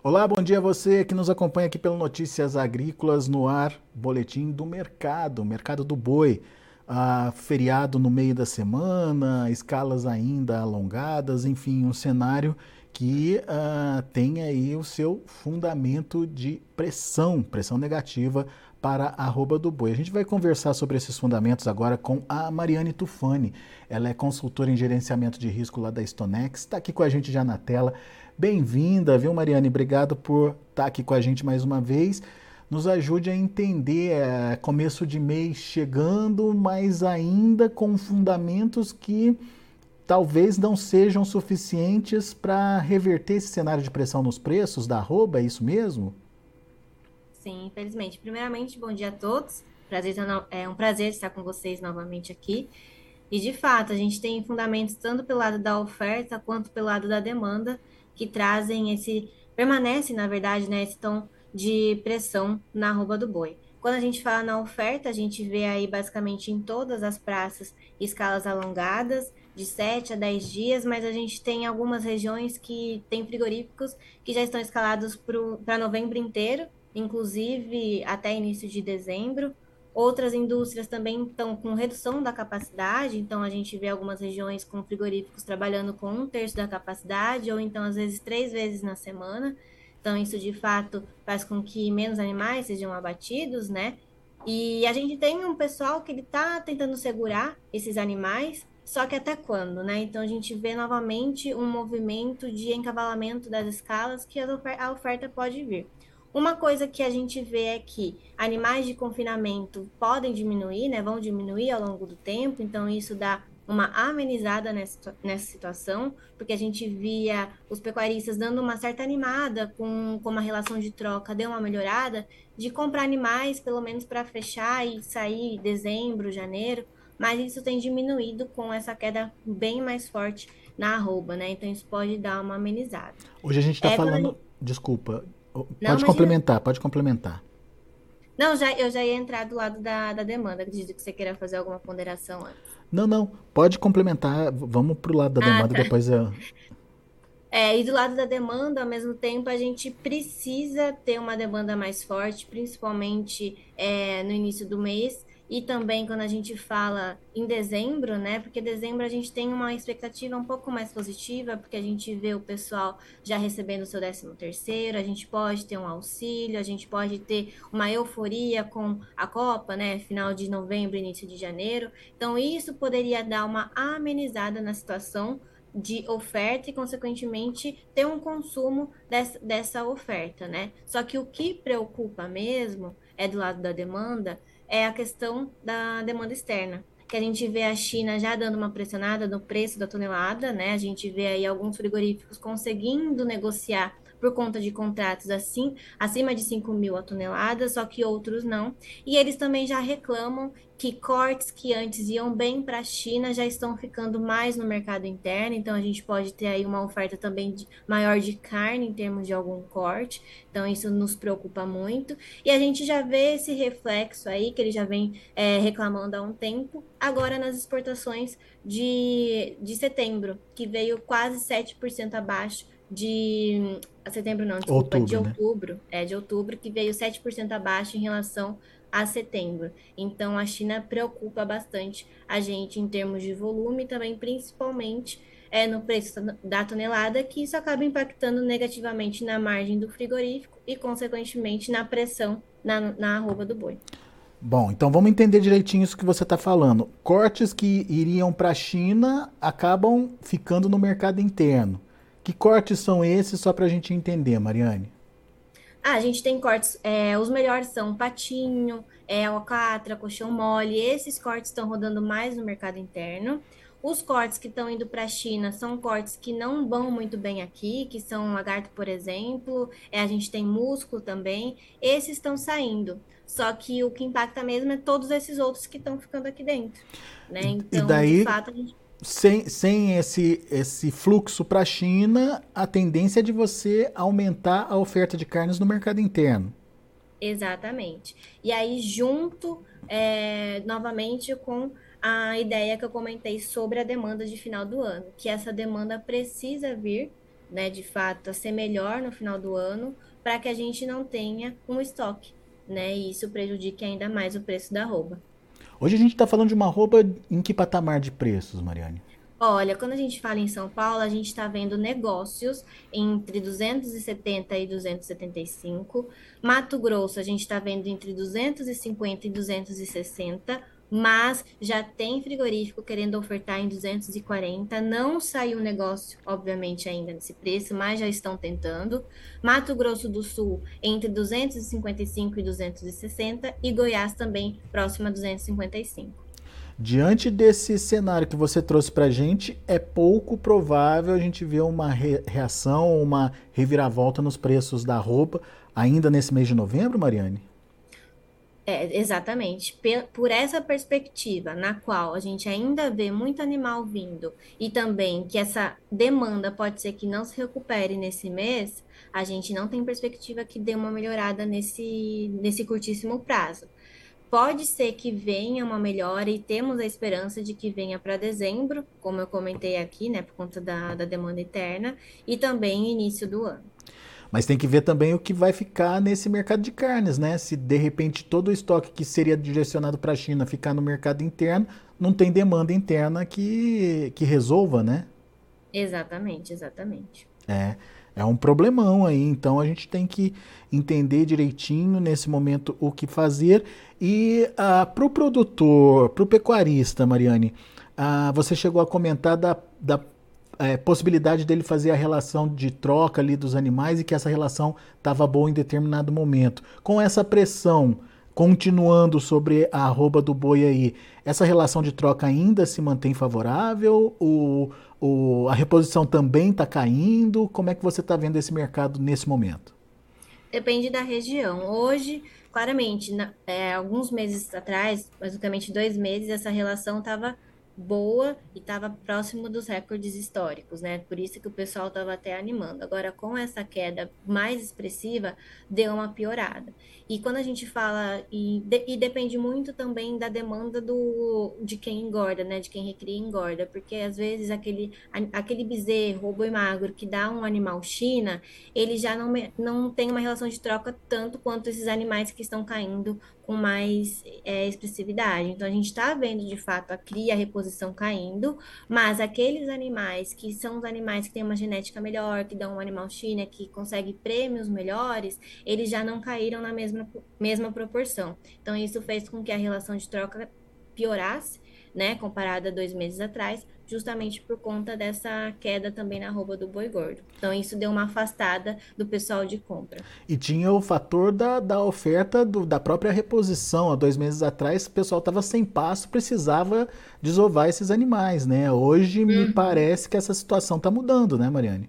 Olá, bom dia a você que nos acompanha aqui pelo Notícias Agrícolas no ar, boletim do mercado, mercado do boi. Ah, feriado no meio da semana, escalas ainda alongadas, enfim, um cenário que ah, tem aí o seu fundamento de pressão, pressão negativa para a arroba do boi. A gente vai conversar sobre esses fundamentos agora com a Mariane Tufani. Ela é consultora em gerenciamento de risco lá da Stonex, está aqui com a gente já na tela. Bem-vinda, viu, Mariane? Obrigado por estar aqui com a gente mais uma vez. Nos ajude a entender é, começo de mês chegando, mas ainda com fundamentos que talvez não sejam suficientes para reverter esse cenário de pressão nos preços da arroba, é isso mesmo? Sim, infelizmente. Primeiramente, bom dia a todos. Prazer, é um prazer estar com vocês novamente aqui. E de fato, a gente tem fundamentos tanto pelo lado da oferta quanto pelo lado da demanda que trazem esse, permanece, na verdade, né, esse tom de pressão na arroba do boi. Quando a gente fala na oferta, a gente vê aí basicamente em todas as praças escalas alongadas, de 7 a 10 dias, mas a gente tem algumas regiões que tem frigoríficos que já estão escalados para novembro inteiro, inclusive até início de dezembro. Outras indústrias também estão com redução da capacidade, então a gente vê algumas regiões com frigoríficos trabalhando com um terço da capacidade, ou então às vezes três vezes na semana. Então, isso de fato faz com que menos animais sejam abatidos, né? E a gente tem um pessoal que ele está tentando segurar esses animais, só que até quando, né? Então a gente vê novamente um movimento de encavalamento das escalas que a oferta pode vir. Uma coisa que a gente vê é que animais de confinamento podem diminuir, né? Vão diminuir ao longo do tempo, então isso dá uma amenizada nessa, nessa situação, porque a gente via os pecuaristas dando uma certa animada com, com uma relação de troca, deu uma melhorada, de comprar animais, pelo menos para fechar e sair em dezembro, janeiro, mas isso tem diminuído com essa queda bem mais forte na arroba, né? Então isso pode dar uma amenizada. Hoje a gente está é, falando. Desculpa, pode complementar, pode complementar. Não, já, eu já ia entrar do lado da, da demanda. Acredito que você queira fazer alguma ponderação antes. Não, não. Pode complementar. Vamos para o lado da ah, demanda, tá. depois eu. É, e do lado da demanda, ao mesmo tempo, a gente precisa ter uma demanda mais forte, principalmente é, no início do mês, e também quando a gente fala em dezembro, né? Porque dezembro a gente tem uma expectativa um pouco mais positiva, porque a gente vê o pessoal já recebendo o seu 13 terceiro, a gente pode ter um auxílio, a gente pode ter uma euforia com a Copa, né? Final de novembro, início de janeiro. Então isso poderia dar uma amenizada na situação de oferta e, consequentemente, ter um consumo dessa, dessa oferta, né? Só que o que preocupa mesmo é do lado da demanda é a questão da demanda externa. Que a gente vê a China já dando uma pressionada no preço da tonelada, né? A gente vê aí alguns frigoríficos conseguindo negociar por conta de contratos assim, acima de 5 mil a tonelada, só que outros não. E eles também já reclamam que cortes que antes iam bem para a China já estão ficando mais no mercado interno, então a gente pode ter aí uma oferta também de, maior de carne em termos de algum corte, então isso nos preocupa muito. E a gente já vê esse reflexo aí, que ele já vem é, reclamando há um tempo, agora nas exportações de, de setembro, que veio quase 7% abaixo de setembro não, desculpa, outubro, de né? outubro, né? é de outubro que veio 7% abaixo em relação a setembro. Então a China preocupa bastante a gente em termos de volume também, principalmente é, no preço da tonelada, que isso acaba impactando negativamente na margem do frigorífico e, consequentemente, na pressão na, na arroba do boi. Bom, então vamos entender direitinho isso que você está falando. Cortes que iriam para a China acabam ficando no mercado interno. Que cortes são esses, só para a gente entender, Mariane? Ah, a gente tem cortes, é, os melhores são patinho, é, alcatra, colchão mole, esses cortes estão rodando mais no mercado interno. Os cortes que estão indo para a China são cortes que não vão muito bem aqui, que são lagarto, por exemplo, é, a gente tem músculo também, esses estão saindo. Só que o que impacta mesmo é todos esses outros que estão ficando aqui dentro. Né? Então, e daí, de fato, a gente sem, sem esse, esse fluxo para a China, a tendência é de você aumentar a oferta de carnes no mercado interno. Exatamente. E aí, junto é, novamente com a ideia que eu comentei sobre a demanda de final do ano, que essa demanda precisa vir né, de fato, a ser melhor no final do ano, para que a gente não tenha um estoque, né? E isso prejudique ainda mais o preço da roupa. Hoje a gente está falando de uma roupa em que patamar de preços, Mariane? Olha, quando a gente fala em São Paulo, a gente está vendo negócios entre 270 e 275. Mato Grosso, a gente está vendo entre 250 e 260 mas já tem frigorífico querendo ofertar em 240. Não saiu negócio, obviamente, ainda nesse preço, mas já estão tentando. Mato Grosso do Sul entre 255 e 260 e Goiás também próximo a 255. Diante desse cenário que você trouxe para a gente, é pouco provável a gente ver uma reação, uma reviravolta nos preços da roupa ainda nesse mês de novembro, Mariane? É, exatamente. Por essa perspectiva, na qual a gente ainda vê muito animal vindo e também que essa demanda pode ser que não se recupere nesse mês, a gente não tem perspectiva que dê uma melhorada nesse, nesse curtíssimo prazo. Pode ser que venha uma melhora e temos a esperança de que venha para dezembro, como eu comentei aqui, né, por conta da, da demanda interna, e também início do ano. Mas tem que ver também o que vai ficar nesse mercado de carnes, né? Se de repente todo o estoque que seria direcionado para a China ficar no mercado interno, não tem demanda interna que, que resolva, né? Exatamente, exatamente. É, é um problemão aí. Então a gente tem que entender direitinho nesse momento o que fazer. E ah, para o produtor, para o pecuarista, Mariane, uh, você chegou a comentar da, da é, possibilidade dele fazer a relação de troca ali dos animais e que essa relação estava boa em determinado momento. Com essa pressão continuando sobre a arroba do boi aí, essa relação de troca ainda se mantém favorável? O, o, a reposição também está caindo? Como é que você está vendo esse mercado nesse momento? Depende da região. Hoje, claramente, na, é, alguns meses atrás, basicamente dois meses, essa relação estava boa e estava próximo dos recordes históricos, né? Por isso que o pessoal estava até animando. Agora, com essa queda mais expressiva, deu uma piorada. E quando a gente fala, e, de, e depende muito também da demanda do, de quem engorda, né? De quem recria e engorda, porque às vezes aquele, aquele bezerro boi magro que dá um animal China, ele já não, não tem uma relação de troca tanto quanto esses animais que estão caindo com mais é, expressividade. Então, a gente está vendo de fato a cria, a reposição caindo, mas aqueles animais que são os animais que têm uma genética melhor, que dão um animal China, que consegue prêmios melhores, eles já não caíram na mesma, mesma proporção. Então, isso fez com que a relação de troca piorasse, né, comparada a dois meses atrás, justamente por conta dessa queda também na roupa do boi gordo. Então, isso deu uma afastada do pessoal de compra. E tinha o fator da, da oferta do, da própria reposição. Há dois meses atrás, o pessoal estava sem passo, precisava desovar esses animais, né? Hoje, uhum. me parece que essa situação está mudando, né, Mariane?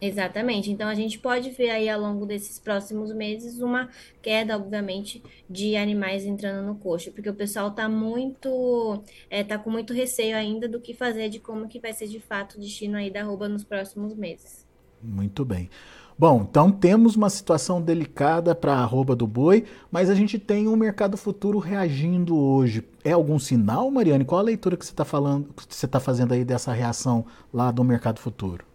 Exatamente. Então a gente pode ver aí ao longo desses próximos meses uma queda, obviamente, de animais entrando no coxo, porque o pessoal está muito, é, tá com muito receio ainda do que fazer, de como que vai ser de fato o destino aí da arroba nos próximos meses. Muito bem. Bom, então temos uma situação delicada para a arroba do boi, mas a gente tem um mercado futuro reagindo hoje. É algum sinal, Mariane? Qual a leitura que você está falando, que você está fazendo aí dessa reação lá do mercado futuro?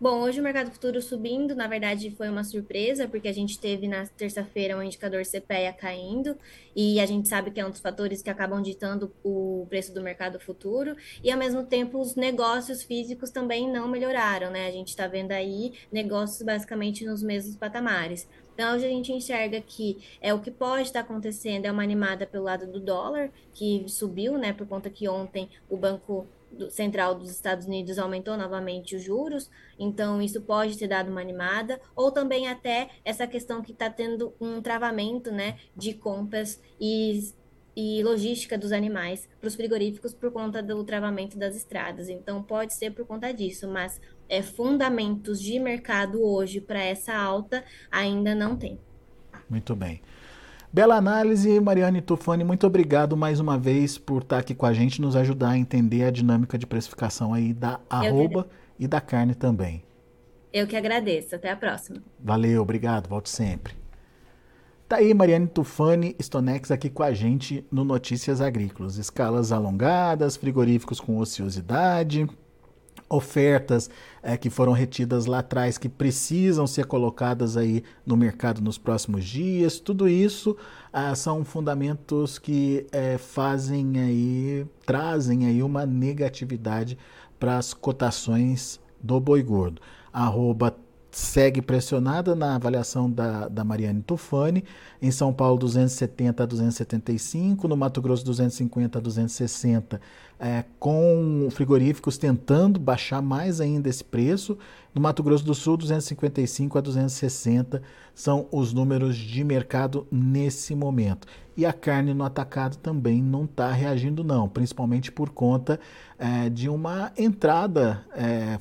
Bom, hoje o mercado futuro subindo, na verdade foi uma surpresa, porque a gente teve na terça-feira um indicador CPEA caindo, e a gente sabe que é um dos fatores que acabam ditando o preço do mercado futuro, e ao mesmo tempo os negócios físicos também não melhoraram, né? A gente está vendo aí negócios basicamente nos mesmos patamares. Então, hoje a gente enxerga que é o que pode estar acontecendo é uma animada pelo lado do dólar, que subiu, né, por conta que ontem o Banco Central dos Estados Unidos aumentou novamente os juros, então isso pode ter dado uma animada, ou também até essa questão que está tendo um travamento né, de compras e, e logística dos animais para os frigoríficos por conta do travamento das estradas. Então pode ser por conta disso, mas é, fundamentos de mercado hoje para essa alta ainda não tem. Muito bem. Bela análise, Mariane Tufani, muito obrigado mais uma vez por estar aqui com a gente, nos ajudar a entender a dinâmica de precificação aí da arroba e da carne também. Eu que agradeço, até a próxima. Valeu, obrigado, volte sempre. Tá aí Mariane Tufani, Stonex aqui com a gente no Notícias Agrícolas. Escalas alongadas, frigoríficos com ociosidade, ofertas é, que foram retidas lá atrás que precisam ser colocadas aí no mercado nos próximos dias. Tudo isso ah, são fundamentos que é, fazem aí, trazem aí uma negatividade para as cotações do boi gordo. Arroba segue pressionada na avaliação da, da Mariane Tufani. Em São Paulo, 270 a 275. No Mato Grosso, 250 a 260. É, com frigoríficos tentando baixar mais ainda esse preço. No Mato Grosso do Sul, 255 a 260 são os números de mercado nesse momento. E a carne no atacado também não está reagindo, não, principalmente por conta é, de uma entrada. É,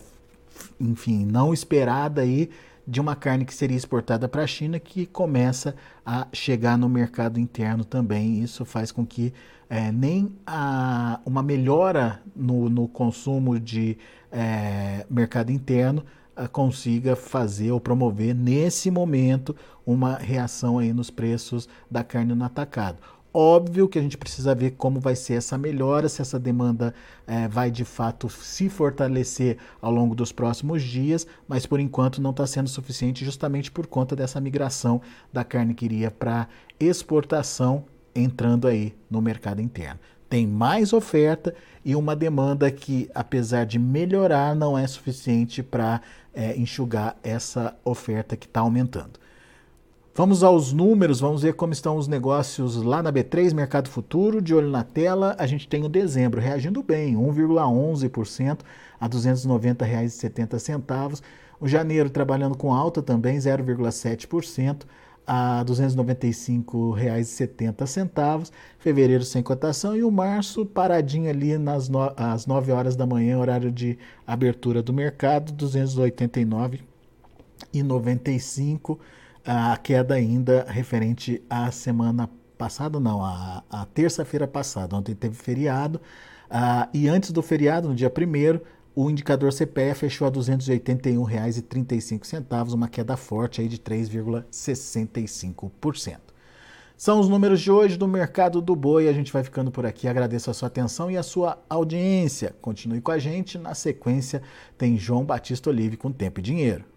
enfim, não esperada aí de uma carne que seria exportada para a China que começa a chegar no mercado interno também. Isso faz com que é, nem a, uma melhora no, no consumo de é, mercado interno a, consiga fazer ou promover nesse momento uma reação aí nos preços da carne no atacado. Óbvio que a gente precisa ver como vai ser essa melhora, se essa demanda é, vai de fato se fortalecer ao longo dos próximos dias, mas por enquanto não está sendo suficiente, justamente por conta dessa migração da carne que iria para exportação entrando aí no mercado interno. Tem mais oferta e uma demanda que, apesar de melhorar, não é suficiente para é, enxugar essa oferta que está aumentando. Vamos aos números, vamos ver como estão os negócios lá na B3, Mercado Futuro, de olho na tela. A gente tem o dezembro reagindo bem, 1,11% a R$ 290,70. O janeiro trabalhando com alta também, 0,7% a R$ 295,70. Fevereiro sem cotação e o março paradinho ali nas no, às 9 horas da manhã, horário de abertura do mercado, R$ 289,95 a queda ainda referente à semana passada, não, a, a terça-feira passada. Ontem teve feriado. Uh, e antes do feriado, no dia 1 o indicador CPE fechou a R$ 281,35, uma queda forte aí de 3,65%. São os números de hoje do mercado do boi. A gente vai ficando por aqui. Agradeço a sua atenção e a sua audiência. Continue com a gente. Na sequência, tem João Batista Olive com Tempo e Dinheiro